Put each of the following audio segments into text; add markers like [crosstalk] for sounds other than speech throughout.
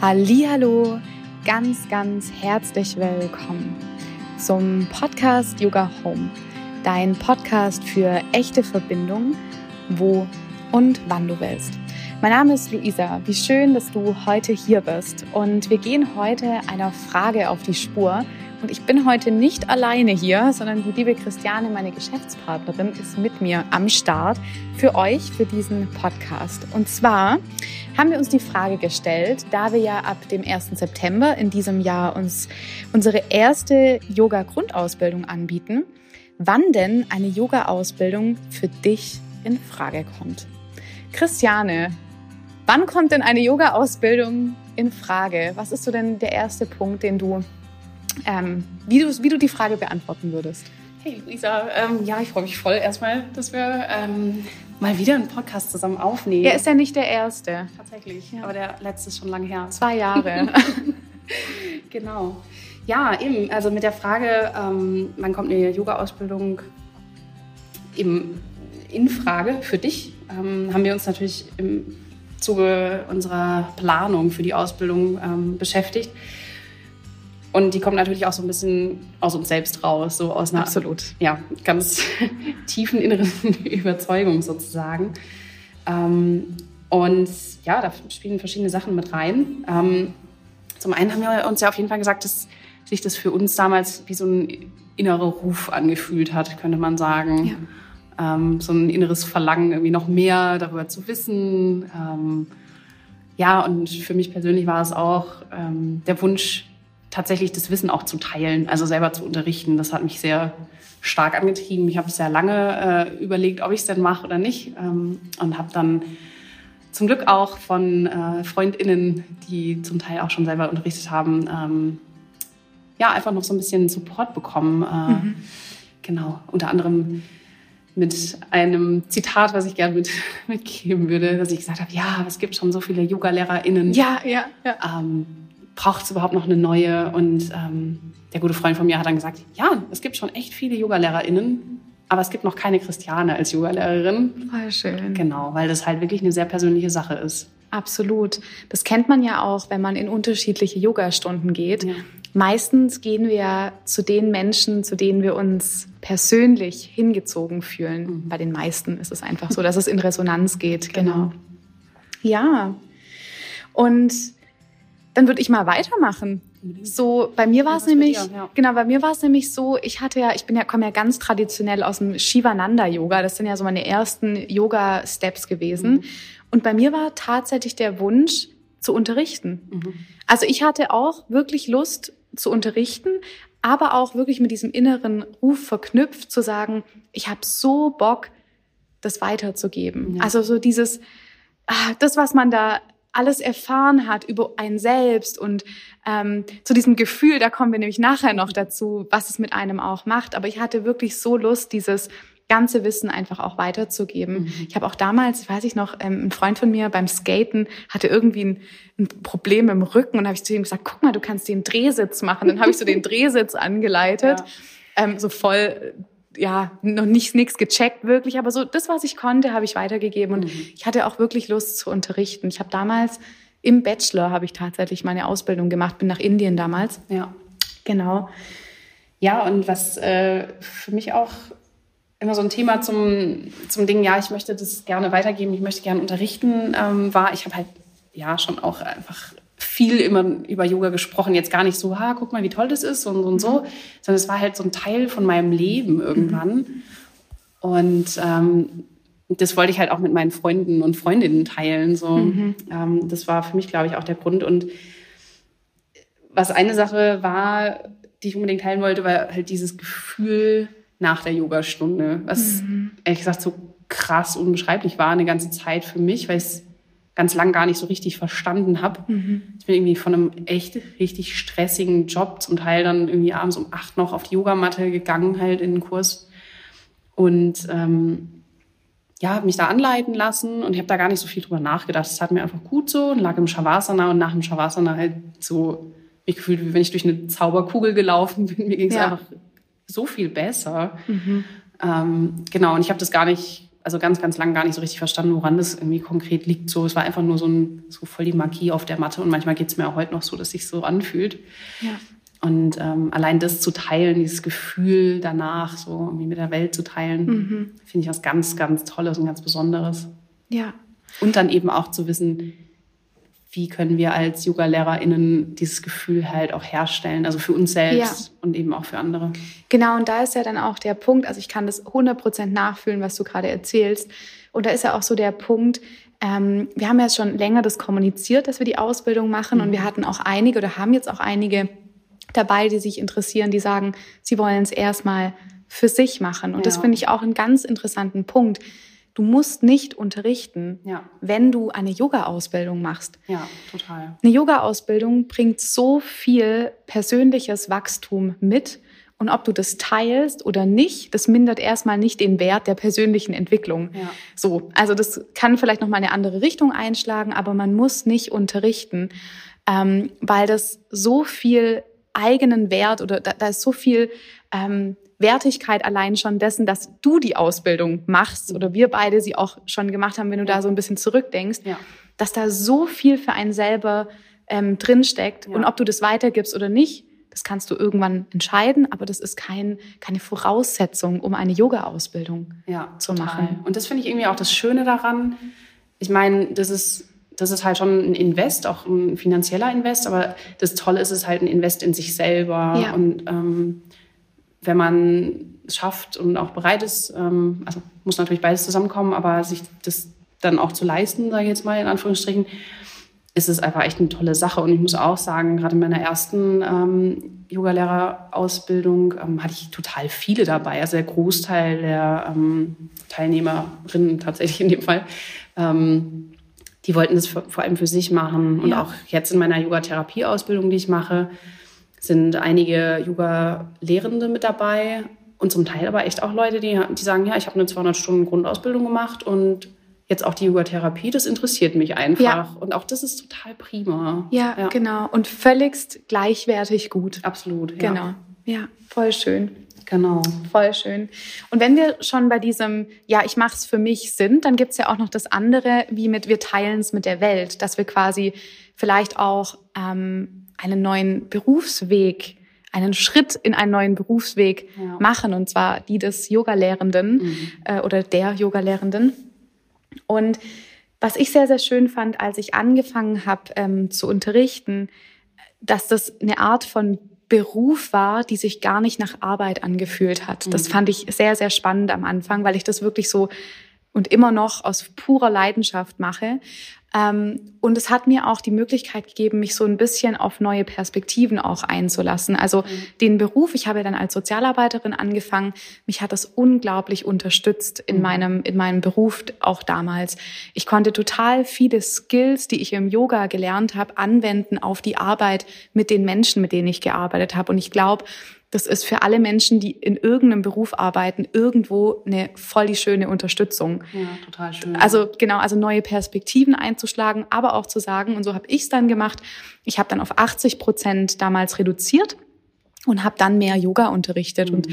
Hallo, ganz, ganz herzlich willkommen zum Podcast Yoga Home, dein Podcast für echte Verbindung, wo und wann du willst. Mein Name ist Luisa. Wie schön, dass du heute hier bist. Und wir gehen heute einer Frage auf die Spur. Und ich bin heute nicht alleine hier, sondern die liebe Christiane, meine Geschäftspartnerin, ist mit mir am Start für euch, für diesen Podcast. Und zwar haben wir uns die Frage gestellt, da wir ja ab dem 1. September in diesem Jahr uns unsere erste Yoga-Grundausbildung anbieten, wann denn eine Yoga-Ausbildung für dich in Frage kommt. Christiane, wann kommt denn eine Yoga-Ausbildung in Frage? Was ist so denn der erste Punkt, den du, ähm, wie, du wie du die Frage beantworten würdest? Hey Luisa, ähm, ja, ich freue mich voll erstmal, dass wir ähm, mal wieder einen Podcast zusammen aufnehmen. Er ist ja nicht der erste. Tatsächlich, ja. aber der letzte ist schon lange her. Zwei Jahre. [laughs] genau. Ja, eben, also mit der Frage, ähm, wann kommt eine Yoga-Ausbildung eben in Frage für dich, ähm, haben wir uns natürlich im Zuge unserer Planung für die Ausbildung ähm, beschäftigt. Und die kommt natürlich auch so ein bisschen aus uns selbst raus, so aus einer Absolut. Ja, ganz [laughs] tiefen inneren [laughs] Überzeugung sozusagen. Ähm, und ja, da spielen verschiedene Sachen mit rein. Ähm, zum einen haben wir uns ja auf jeden Fall gesagt, dass sich das für uns damals wie so ein innerer Ruf angefühlt hat, könnte man sagen. Ja ähm, so ein inneres Verlangen, irgendwie noch mehr darüber zu wissen. Ähm, ja, und für mich persönlich war es auch ähm, der Wunsch, tatsächlich das Wissen auch zu teilen, also selber zu unterrichten. Das hat mich sehr stark angetrieben. Ich habe sehr lange äh, überlegt, ob ich es denn mache oder nicht ähm, und habe dann zum Glück auch von äh, Freundinnen, die zum Teil auch schon selber unterrichtet haben, ähm, ja, einfach noch so ein bisschen Support bekommen. Äh, mhm. Genau, unter anderem mit einem Zitat, was ich gerne mit, [laughs] mitgeben würde, dass ich gesagt habe, ja, es gibt schon so viele Yoga-LehrerInnen. Ja, ja, ja. Ähm, Braucht es überhaupt noch eine neue? Und ähm, der gute Freund von mir hat dann gesagt, ja, es gibt schon echt viele Yoga-LehrerInnen, aber es gibt noch keine Christiane als Yogalehrerin. Voll schön. Genau, weil das halt wirklich eine sehr persönliche Sache ist. Absolut. Das kennt man ja auch, wenn man in unterschiedliche Yogastunden geht. Ja. Meistens gehen wir zu den Menschen, zu denen wir uns persönlich hingezogen fühlen. Mhm. Bei den meisten ist es einfach so, dass es in Resonanz geht. Genau. [laughs] genau. Ja. Und dann würde ich mal weitermachen. So, bei mir war es nämlich, ja. genau, bei mir war es nämlich so, ich hatte ja, ich bin ja, komme ja ganz traditionell aus dem Shivananda-Yoga. Das sind ja so meine ersten Yoga-Steps gewesen. Mhm. Und bei mir war tatsächlich der Wunsch, zu unterrichten. Mhm. Also ich hatte auch wirklich Lust zu unterrichten, aber auch wirklich mit diesem inneren Ruf verknüpft zu sagen, ich habe so Bock, das weiterzugeben. Ja. Also so dieses, ah, das, was man da alles erfahren hat über ein selbst und ähm, zu diesem Gefühl, da kommen wir nämlich nachher noch dazu, was es mit einem auch macht. Aber ich hatte wirklich so Lust, dieses ganze Wissen einfach auch weiterzugeben. Mhm. Ich habe auch damals, weiß ich noch, ähm, ein Freund von mir beim Skaten hatte irgendwie ein, ein Problem im Rücken und habe ich zu ihm gesagt, guck mal, du kannst den Drehsitz machen. Dann habe ich so den [laughs] Drehsitz angeleitet, ja. ähm, so voll ja, noch nicht nichts gecheckt wirklich, aber so das, was ich konnte, habe ich weitergegeben und mhm. ich hatte auch wirklich Lust zu unterrichten. Ich habe damals im Bachelor habe ich tatsächlich meine Ausbildung gemacht, bin nach Indien damals. Ja, genau. Ja, und was äh, für mich auch immer so ein Thema zum, zum Ding, ja, ich möchte das gerne weitergeben, ich möchte gerne unterrichten, ähm, war, ich habe halt ja schon auch einfach viel immer über Yoga gesprochen, jetzt gar nicht so, ha, guck mal, wie toll das ist und, und so, mhm. sondern es war halt so ein Teil von meinem Leben irgendwann. Mhm. Und ähm, das wollte ich halt auch mit meinen Freunden und Freundinnen teilen. So. Mhm. Ähm, das war für mich, glaube ich, auch der Grund. Und was eine Sache war, die ich unbedingt teilen wollte, war halt dieses Gefühl, nach der Yogastunde, was mhm. ehrlich gesagt so krass unbeschreiblich war eine ganze Zeit für mich, weil ich es ganz lang gar nicht so richtig verstanden habe. Mhm. Ich bin irgendwie von einem echt richtig stressigen Job zum Teil dann irgendwie abends um acht noch auf die Yogamatte gegangen, halt in den Kurs. Und ähm, ja, habe mich da anleiten lassen und ich habe da gar nicht so viel drüber nachgedacht. Es hat mir einfach gut so und lag im Shavasana und nach dem Shavasana halt so mich gefühlt, wie wenn ich durch eine Zauberkugel gelaufen bin. Mir ging es ja. einfach so viel besser. Mhm. Ähm, genau, und ich habe das gar nicht, also ganz, ganz lange gar nicht so richtig verstanden, woran das irgendwie konkret liegt. So, es war einfach nur so, ein, so voll die Magie auf der Matte. Und manchmal geht es mir auch heute noch so, dass sich so anfühlt. Ja. Und ähm, allein das zu teilen, dieses Gefühl danach, so irgendwie mit der Welt zu teilen, mhm. finde ich was ganz, ganz Tolles und ganz Besonderes. Ja. Und dann eben auch zu wissen, wie können wir als Yoga-LehrerInnen dieses Gefühl halt auch herstellen, also für uns selbst ja. und eben auch für andere. Genau, und da ist ja dann auch der Punkt, also ich kann das 100% nachfühlen, was du gerade erzählst. Und da ist ja auch so der Punkt, ähm, wir haben ja schon länger das kommuniziert, dass wir die Ausbildung machen mhm. und wir hatten auch einige oder haben jetzt auch einige dabei, die sich interessieren, die sagen, sie wollen es erstmal für sich machen. Und ja. das finde ich auch einen ganz interessanten Punkt Du musst nicht unterrichten, ja. wenn du eine Yoga-Ausbildung machst. Ja, total. Eine Yoga-Ausbildung bringt so viel persönliches Wachstum mit. Und ob du das teilst oder nicht, das mindert erstmal nicht den Wert der persönlichen Entwicklung. Ja. So, also das kann vielleicht noch mal eine andere Richtung einschlagen, aber man muss nicht unterrichten, ähm, weil das so viel eigenen Wert oder da, da ist so viel ähm, Wertigkeit allein schon dessen, dass du die Ausbildung machst oder wir beide sie auch schon gemacht haben, wenn du da so ein bisschen zurückdenkst, ja. dass da so viel für einen selber ähm, drinsteckt. Ja. Und ob du das weitergibst oder nicht, das kannst du irgendwann entscheiden, aber das ist kein, keine Voraussetzung, um eine Yoga-Ausbildung ja, zu total. machen. Und das finde ich irgendwie auch das Schöne daran. Ich meine, das ist, das ist halt schon ein Invest, auch ein finanzieller Invest, aber das Tolle ist es halt ein Invest in sich selber. Ja. Und ähm, wenn man es schafft und auch bereit ist, ähm, also muss natürlich beides zusammenkommen, aber sich das dann auch zu leisten, sage ich jetzt mal in Anführungsstrichen, ist es einfach echt eine tolle Sache. Und ich muss auch sagen, gerade in meiner ersten ähm, Yogalehrerausbildung ähm, hatte ich total viele dabei. Also der Großteil der ähm, Teilnehmerinnen tatsächlich in dem Fall, ähm, die wollten das vor allem für sich machen. Und ja. auch jetzt in meiner Yogatherapie-Ausbildung, die ich mache, sind einige Yoga-Lehrende mit dabei und zum Teil aber echt auch Leute, die, die sagen, ja, ich habe eine 200 Stunden Grundausbildung gemacht und jetzt auch die Yoga-Therapie, das interessiert mich einfach. Ja. Und auch das ist total prima. Ja, ja, genau. Und völligst gleichwertig gut. Absolut, ja. Genau. Ja, voll schön. Genau. Voll schön. Und wenn wir schon bei diesem, ja, ich mache es für mich sind, dann gibt's ja auch noch das andere, wie mit wir teilen es mit der Welt, dass wir quasi vielleicht auch ähm, einen neuen Berufsweg, einen Schritt in einen neuen Berufsweg ja. machen, und zwar die des Yogalehrenden mhm. äh, oder der Yogalehrenden. Und was ich sehr, sehr schön fand, als ich angefangen habe ähm, zu unterrichten, dass das eine Art von Beruf war, die sich gar nicht nach Arbeit angefühlt hat. Mhm. Das fand ich sehr, sehr spannend am Anfang, weil ich das wirklich so und immer noch aus purer Leidenschaft mache. Ähm, und es hat mir auch die Möglichkeit gegeben, mich so ein bisschen auf neue Perspektiven auch einzulassen. Also mhm. den Beruf, ich habe dann als Sozialarbeiterin angefangen, mich hat das unglaublich unterstützt in mhm. meinem, in meinem Beruf auch damals. Ich konnte total viele Skills, die ich im Yoga gelernt habe, anwenden auf die Arbeit mit den Menschen, mit denen ich gearbeitet habe. Und ich glaube, das ist für alle Menschen, die in irgendeinem Beruf arbeiten, irgendwo eine voll die schöne Unterstützung. Ja, total schön. Also genau, also neue Perspektiven einzuschlagen, aber auch zu sagen, und so habe ich es dann gemacht, ich habe dann auf 80 Prozent damals reduziert und habe dann mehr Yoga unterrichtet. Mhm. Und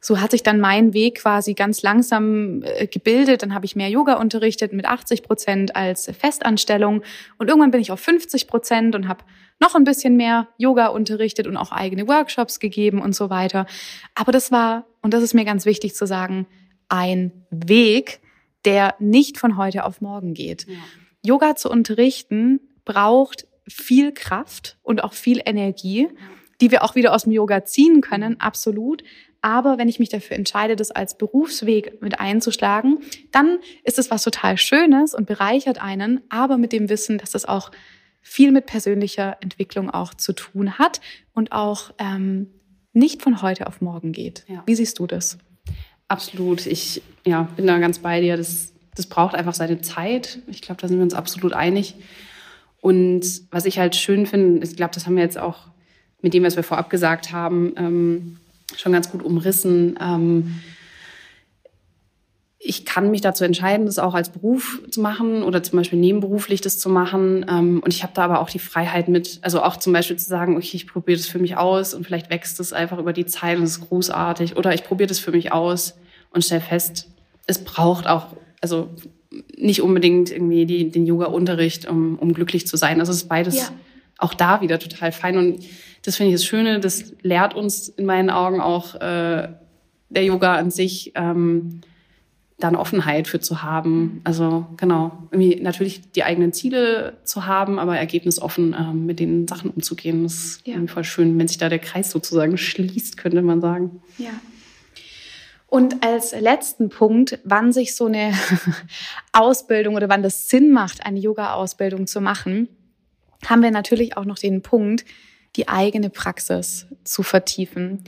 so hat sich dann mein Weg quasi ganz langsam äh, gebildet. Dann habe ich mehr Yoga unterrichtet mit 80 Prozent als Festanstellung. Und irgendwann bin ich auf 50 Prozent und habe noch ein bisschen mehr Yoga unterrichtet und auch eigene Workshops gegeben und so weiter. Aber das war, und das ist mir ganz wichtig zu sagen, ein Weg, der nicht von heute auf morgen geht. Ja. Yoga zu unterrichten braucht viel Kraft und auch viel Energie, die wir auch wieder aus dem Yoga ziehen können, absolut. Aber wenn ich mich dafür entscheide, das als Berufsweg mit einzuschlagen, dann ist es was total Schönes und bereichert einen, aber mit dem Wissen, dass es auch viel mit persönlicher Entwicklung auch zu tun hat und auch ähm, nicht von heute auf morgen geht. Ja. Wie siehst du das? Absolut. Ich ja, bin da ganz bei dir. Das, das braucht einfach seine Zeit. Ich glaube, da sind wir uns absolut einig. Und was ich halt schön finde, ich glaube, das haben wir jetzt auch mit dem, was wir vorab gesagt haben, ähm, schon ganz gut umrissen. Ähm, ich kann mich dazu entscheiden, das auch als Beruf zu machen oder zum Beispiel nebenberuflich das zu machen. Ähm, und ich habe da aber auch die Freiheit mit, also auch zum Beispiel zu sagen, okay, ich probiere das für mich aus und vielleicht wächst es einfach über die Zeit und es ist großartig. Oder ich probiere das für mich aus und stelle fest, es braucht auch also nicht unbedingt irgendwie die, den Yoga-Unterricht, um, um glücklich zu sein. Also es ist beides ja. auch da wieder total fein. Und das finde ich das Schöne, das lehrt uns in meinen Augen auch äh, der Yoga an sich, ähm, dann Offenheit für zu haben. Also genau, irgendwie natürlich die eigenen Ziele zu haben, aber ergebnisoffen ähm, mit den Sachen umzugehen. Das ist ja. voll schön, wenn sich da der Kreis sozusagen schließt, könnte man sagen. Ja. Und als letzten Punkt, wann sich so eine [laughs] Ausbildung oder wann das Sinn macht, eine Yoga-Ausbildung zu machen, haben wir natürlich auch noch den Punkt, die eigene Praxis zu vertiefen.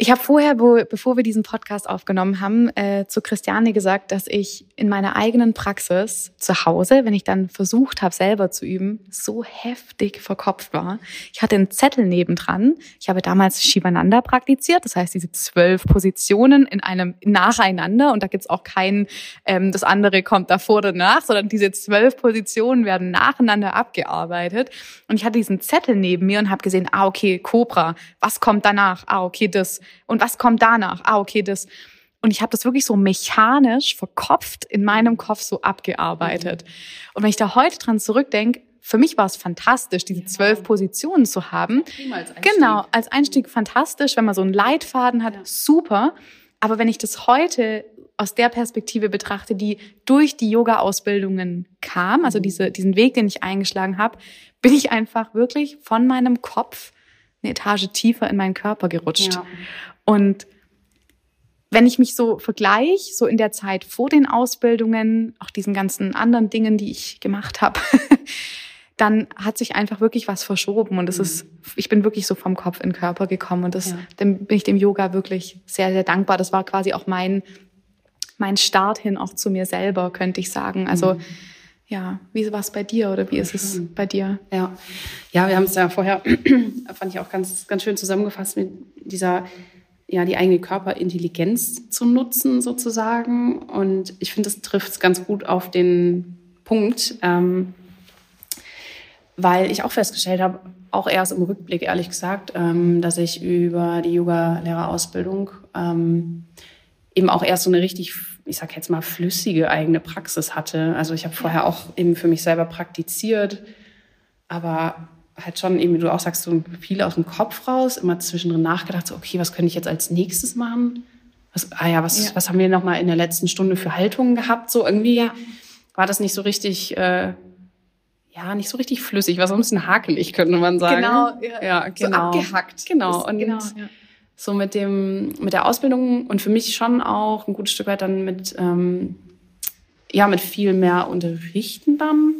Ich habe vorher, wo, bevor wir diesen Podcast aufgenommen haben, äh, zu Christiane gesagt, dass ich in meiner eigenen Praxis zu Hause, wenn ich dann versucht habe, selber zu üben, so heftig verkopft war. Ich hatte einen Zettel nebendran. Ich habe damals Shivananda praktiziert, das heißt diese zwölf Positionen in einem nacheinander und da gibt's auch kein, ähm, das andere kommt davor oder nach, sondern diese zwölf Positionen werden nacheinander abgearbeitet. Und ich hatte diesen Zettel neben mir und habe gesehen, ah okay, Cobra, was kommt danach? Ah okay, das und was kommt danach? Ah, okay, das. Und ich habe das wirklich so mechanisch verkopft in meinem Kopf so abgearbeitet. Mhm. Und wenn ich da heute dran zurückdenke, für mich war es fantastisch, diese zwölf Positionen zu haben. Als genau, als Einstieg fantastisch, wenn man so einen Leitfaden hat, ja. super. Aber wenn ich das heute aus der Perspektive betrachte, die durch die Yoga-Ausbildungen kam, also mhm. diese, diesen Weg, den ich eingeschlagen habe, bin ich einfach wirklich von meinem Kopf eine Etage tiefer in meinen Körper gerutscht. Ja. Und wenn ich mich so vergleiche, so in der Zeit vor den Ausbildungen, auch diesen ganzen anderen Dingen, die ich gemacht habe, [laughs] dann hat sich einfach wirklich was verschoben und es ist, ich bin wirklich so vom Kopf in den Körper gekommen und das, ja. dann bin ich dem Yoga wirklich sehr, sehr dankbar. Das war quasi auch mein, mein Start hin auch zu mir selber, könnte ich sagen. Also, mhm ja, wie war es bei dir oder wie ist es bei dir? Ja, ja wir haben es ja vorher, [clears throat] fand ich auch ganz, ganz schön zusammengefasst mit dieser, ja, die eigene Körperintelligenz zu nutzen sozusagen. Und ich finde, das trifft es ganz gut auf den Punkt, ähm, weil ich auch festgestellt habe, auch erst im Rückblick ehrlich gesagt, ähm, dass ich über die Yoga-Lehrerausbildung ähm, eben auch erst so eine richtig ich sag jetzt mal, flüssige eigene Praxis hatte. Also ich habe vorher auch eben für mich selber praktiziert, aber halt schon eben, wie du auch sagst, so viel aus dem Kopf raus, immer zwischendrin nachgedacht, so, okay, was könnte ich jetzt als nächstes machen? Was, ah ja, was, ja. was haben wir noch mal in der letzten Stunde für Haltungen gehabt? So irgendwie ja. war das nicht so richtig, äh, ja, nicht so richtig flüssig, war so ein bisschen hakelig, könnte man sagen. Genau, ja, ja genau. So abgehackt. Genau. Und genau, ja so mit dem mit der Ausbildung und für mich schon auch ein gutes Stück weit dann mit ähm, ja mit viel mehr Unterrichten dann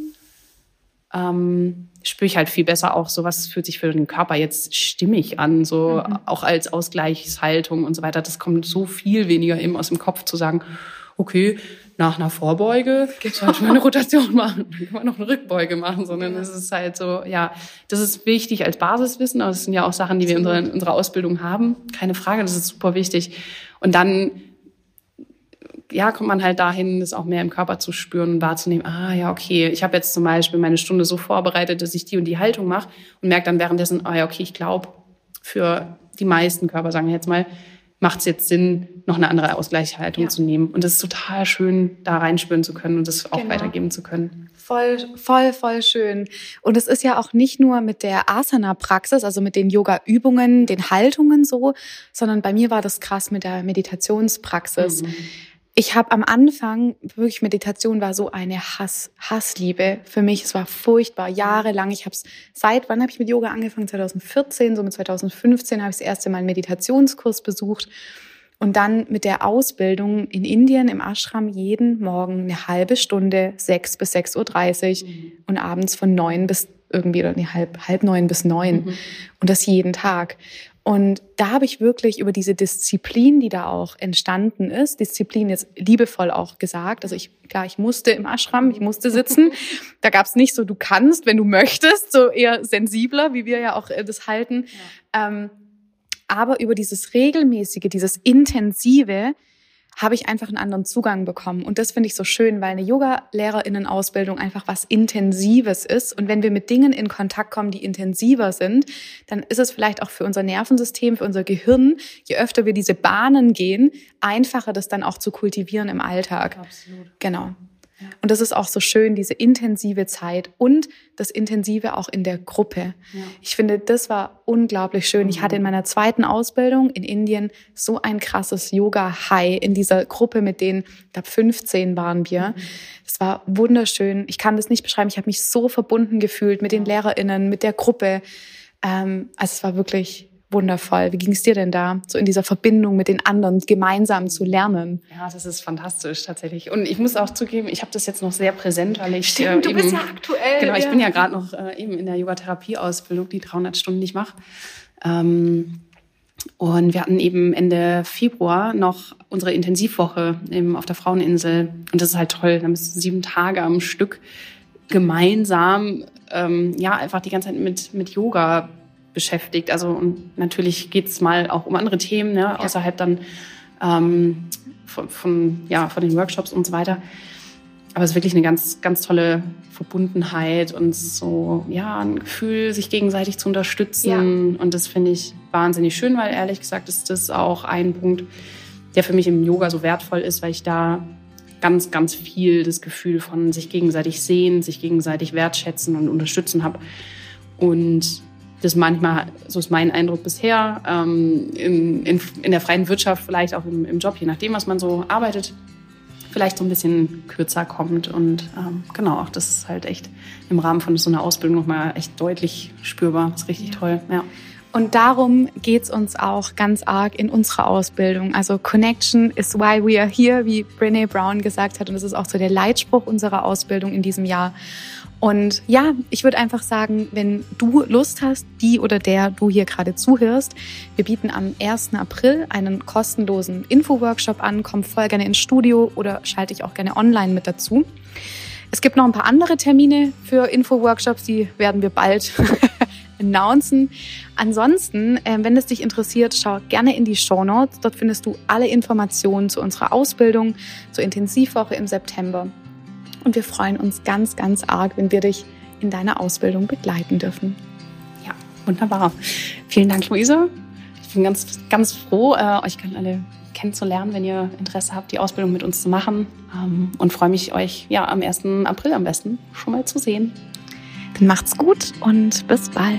ähm, spüre ich halt viel besser auch so was fühlt sich für den Körper jetzt stimmig an so mhm. auch als Ausgleichshaltung und so weiter das kommt so viel weniger eben aus dem Kopf zu sagen okay nach einer Vorbeuge sollte man eine Rotation machen, dann kann man noch eine Rückbeuge machen, sondern es ist halt so, ja, das ist wichtig als Basiswissen, aber es sind ja auch Sachen, die wir in unserer, in unserer Ausbildung haben, keine Frage, das ist super wichtig. Und dann ja, kommt man halt dahin, das auch mehr im Körper zu spüren und wahrzunehmen, ah ja, okay, ich habe jetzt zum Beispiel meine Stunde so vorbereitet, dass ich die und die Haltung mache und merke dann währenddessen, ah ja, okay, ich glaube, für die meisten Körper, sagen wir jetzt mal, macht es jetzt Sinn, noch eine andere Ausgleichshaltung ja. zu nehmen. Und es ist total schön, da reinspüren zu können und das auch genau. weitergeben zu können. Voll, voll, voll schön. Und es ist ja auch nicht nur mit der Asana-Praxis, also mit den Yoga-Übungen, den Haltungen so, sondern bei mir war das krass mit der Meditationspraxis. Mhm ich habe am Anfang wirklich Meditation war so eine Hass Hassliebe für mich. Es war furchtbar jahrelang. Ich habe es seit wann habe ich mit Yoga angefangen? 2014, so mit 2015 habe ich das erste Mal einen Meditationskurs besucht und dann mit der Ausbildung in Indien im Ashram jeden Morgen eine halbe Stunde, sechs bis sechs Uhr dreißig mhm. und abends von neun bis irgendwie oder nee, halb, halb neun bis neun. Mhm. Und das jeden Tag. Und da habe ich wirklich über diese Disziplin, die da auch entstanden ist, Disziplin jetzt liebevoll auch gesagt. Also ich, klar, ich musste im Ashram, ich musste sitzen. [laughs] Da gab es nicht so, du kannst, wenn du möchtest, so eher sensibler, wie wir ja auch äh, das halten. Ja. Ähm, aber über dieses regelmäßige, dieses intensive habe ich einfach einen anderen Zugang bekommen. Und das finde ich so schön, weil eine Yoga-Lehrerinnen-Ausbildung einfach was Intensives ist. Und wenn wir mit Dingen in Kontakt kommen, die intensiver sind, dann ist es vielleicht auch für unser Nervensystem, für unser Gehirn, je öfter wir diese Bahnen gehen, einfacher das dann auch zu kultivieren im Alltag. Absolut. Genau. Und das ist auch so schön, diese intensive Zeit und das Intensive auch in der Gruppe. Ja. Ich finde, das war unglaublich schön. Ich hatte in meiner zweiten Ausbildung in Indien so ein krasses Yoga-High in dieser Gruppe mit denen, ich glaube 15 waren wir. Es war wunderschön. Ich kann das nicht beschreiben. Ich habe mich so verbunden gefühlt mit den LehrerInnen, mit der Gruppe. Ähm, also es war wirklich wundervoll. Wie ging es dir denn da, so in dieser Verbindung mit den anderen gemeinsam zu lernen? Ja, das ist fantastisch tatsächlich. Und ich muss auch zugeben, ich habe das jetzt noch sehr präsent, weil ich Stimmt, äh, du bist ja aktuell. Genau, ich ja. bin ja gerade noch äh, eben in der Yoga-Therapie-Ausbildung, die 300 Stunden, ich mache. Ähm, und wir hatten eben Ende Februar noch unsere Intensivwoche eben auf der Fraueninsel. Und das ist halt toll. Da bist du sieben Tage am Stück gemeinsam, ähm, ja, einfach die ganze Zeit mit, mit Yoga beschäftigt. Also und natürlich geht es mal auch um andere Themen, ne, ja. außerhalb dann ähm, von, von, ja, von den Workshops und so weiter. Aber es ist wirklich eine ganz, ganz tolle Verbundenheit und so, ja, ein Gefühl, sich gegenseitig zu unterstützen. Ja. Und das finde ich wahnsinnig schön, weil ehrlich gesagt ist das auch ein Punkt, der für mich im Yoga so wertvoll ist, weil ich da ganz, ganz viel das Gefühl von sich gegenseitig sehen, sich gegenseitig wertschätzen und unterstützen habe. Und das manchmal, so ist mein Eindruck bisher, ähm, in, in, in der freien Wirtschaft, vielleicht auch im, im Job, je nachdem, was man so arbeitet, vielleicht so ein bisschen kürzer kommt. Und ähm, genau, auch das ist halt echt im Rahmen von so einer Ausbildung nochmal echt deutlich spürbar. Das ist richtig ja. toll. Ja. Und darum geht's uns auch ganz arg in unserer Ausbildung. Also Connection is why we are here, wie Brene Brown gesagt hat. Und das ist auch so der Leitspruch unserer Ausbildung in diesem Jahr. Und ja, ich würde einfach sagen, wenn du Lust hast, die oder der du hier gerade zuhörst, wir bieten am 1. April einen kostenlosen Info-Workshop an. Komm voll gerne ins Studio oder schalte dich auch gerne online mit dazu. Es gibt noch ein paar andere Termine für Info-Workshops, die werden wir bald [laughs] announcen. Ansonsten, äh, wenn es dich interessiert, schau gerne in die Show Notes. Dort findest du alle Informationen zu unserer Ausbildung, zur Intensivwoche im September und wir freuen uns ganz, ganz arg, wenn wir dich in deiner Ausbildung begleiten dürfen. Ja, wunderbar. Vielen Dank, Luise. Ich bin ganz, ganz froh, äh, euch alle kennenzulernen, wenn ihr Interesse habt, die Ausbildung mit uns zu machen. Ähm, und freue mich, euch ja am 1. April am besten schon mal zu sehen. Dann macht's gut und bis bald.